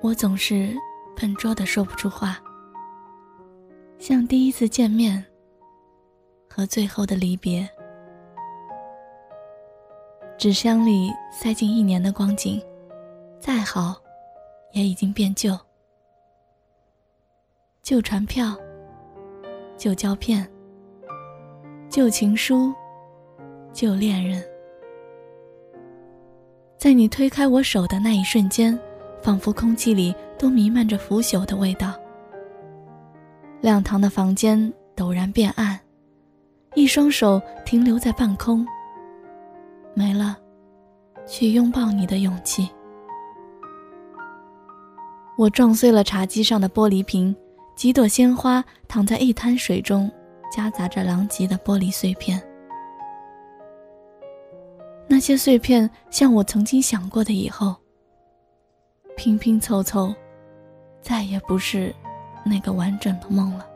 我总是笨拙的说不出话，像第一次见面和最后的离别。纸箱里塞进一年的光景，再好，也已经变旧。旧船票，旧胶片，旧情书，旧恋人。在你推开我手的那一瞬间，仿佛空气里都弥漫着腐朽的味道。亮堂的房间陡然变暗，一双手停留在半空。没了，去拥抱你的勇气。我撞碎了茶几上的玻璃瓶，几朵鲜花躺在一滩水中，夹杂着狼藉的玻璃碎片。那些碎片像我曾经想过的以后，拼拼凑凑，再也不是那个完整的梦了。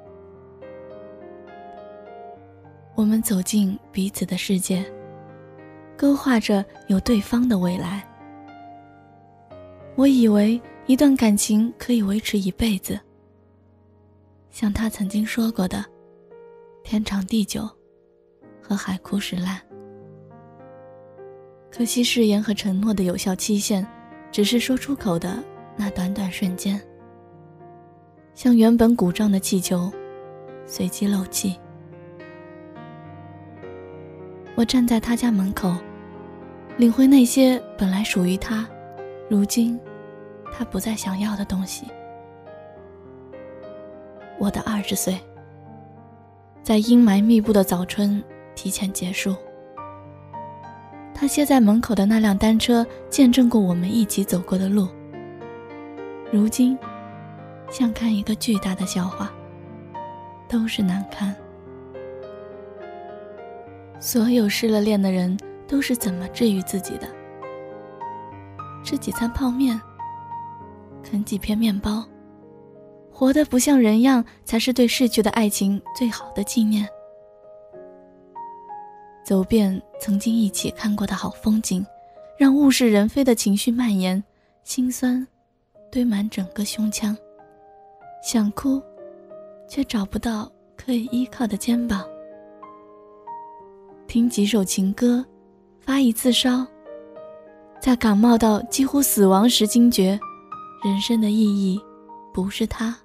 我们走进彼此的世界。勾画着有对方的未来。我以为一段感情可以维持一辈子，像他曾经说过的“天长地久”和“海枯石烂”。可惜誓言和承诺的有效期限，只是说出口的那短短瞬间，像原本鼓胀的气球，随即漏气。我站在他家门口。领会那些本来属于他，如今他不再想要的东西。我的二十岁，在阴霾密布的早春提前结束。他歇在门口的那辆单车，见证过我们一起走过的路。如今，像看一个巨大的笑话，都是难堪。所有失了恋的人。都是怎么治愈自己的？吃几餐泡面，啃几片面包，活得不像人样，才是对逝去的爱情最好的纪念。走遍曾经一起看过的好风景，让物是人非的情绪蔓延，心酸堆满整个胸腔，想哭，却找不到可以依靠的肩膀。听几首情歌。发一次烧，在感冒到几乎死亡时惊觉，人生的意义不是他。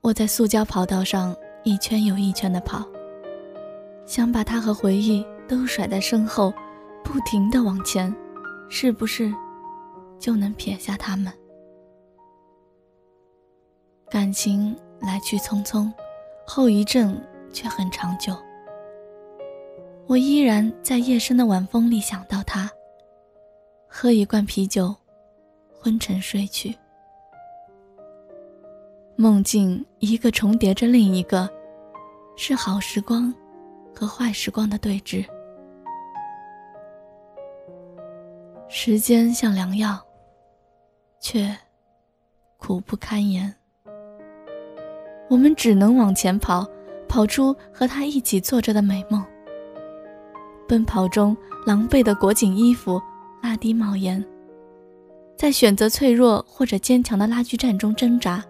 我在塑胶跑道上一圈又一圈的跑，想把他和回忆都甩在身后，不停的往前，是不是就能撇下他们？感情来去匆匆，后遗症却很长久。我依然在夜深的晚风里想到他，喝一罐啤酒，昏沉睡去，梦境一个重叠着另一个，是好时光和坏时光的对峙。时间像良药，却苦不堪言。我们只能往前跑，跑出和他一起做着的美梦。奔跑中，狼狈的裹紧衣服，拉低帽檐，在选择脆弱或者坚强的拉锯战中挣扎，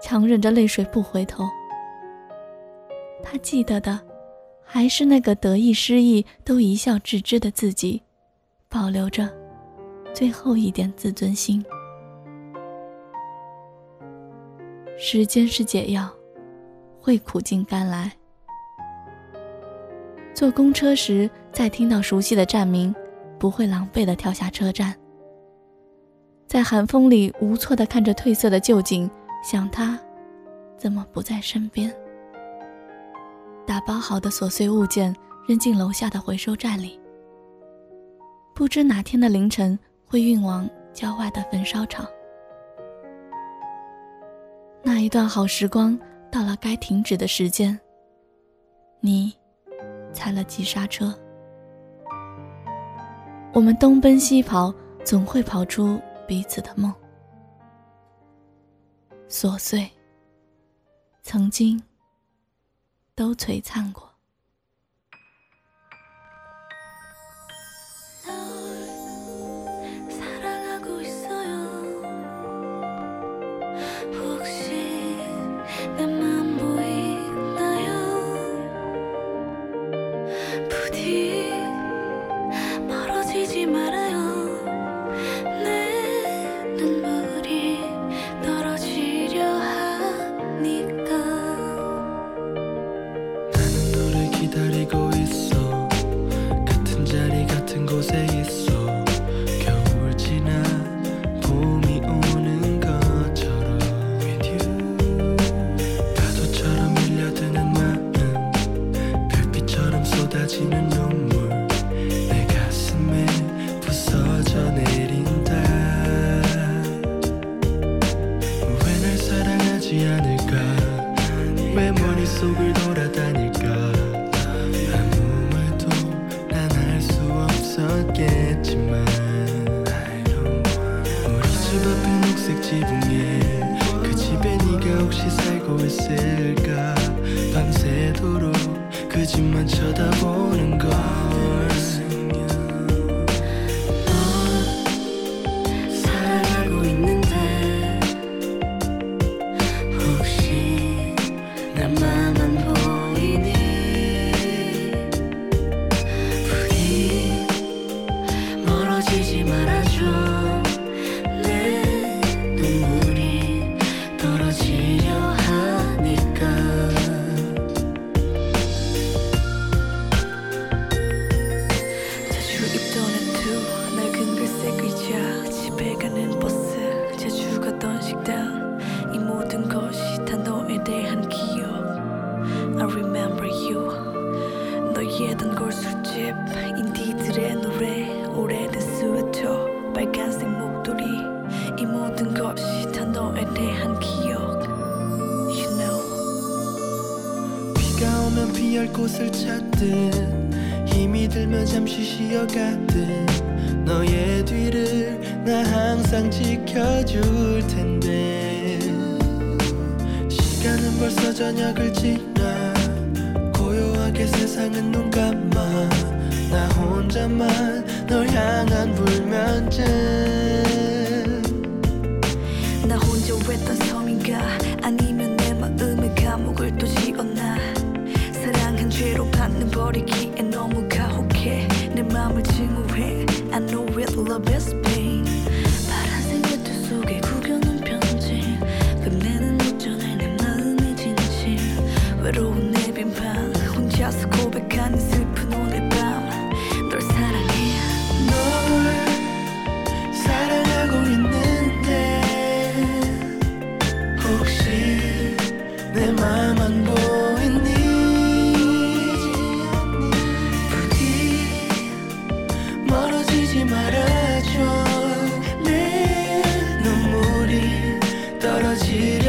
强忍着泪水不回头。他记得的，还是那个得意失意都一笑置之的自己，保留着最后一点自尊心。时间是解药，会苦尽甘来。坐公车时，再听到熟悉的站名，不会狼狈地跳下车站。在寒风里无措地看着褪色的旧景，想他，怎么不在身边？打包好的琐碎物件扔进楼下的回收站里。不知哪天的凌晨会运往郊外的焚烧厂。那一段好时光到了该停止的时间。你。踩了急刹车，我们东奔西跑，总会跑出彼此的梦。琐碎，曾经都璀璨过。 기다리고 있어. 같은 자리 같은 곳에 없었겠지만 우리 집 앞에 녹색 지붕에 그 집에 네가 혹시 살고 있을까 밤새도록 그 집만 쳐다보는 걸 너의 단골 술집. 인디들의 노래 오래된 스웨터. 빨간색 목도리. 이 모든 것이 다 너에 대한 기억. You know. 비가 오면 피할 곳을 찾듯 힘이 들면 잠시 쉬어가듯 너의 뒤를 나 항상 지켜줄 텐데 시간은 벌써 저녁을 지나 고요하게 세상은 눈 감아. 나 혼자만 널 향한 불면증. 나 혼자 외딴 섬인가? 아니면 내 마음의 감옥을 또 지었나? 사랑한 죄로 받는 버리기에 너무 가혹해. 내 맘을 증오해. I know it love is pain 안 보이니? 부디 멀어지지 말아줘. 내 눈물이 떨어지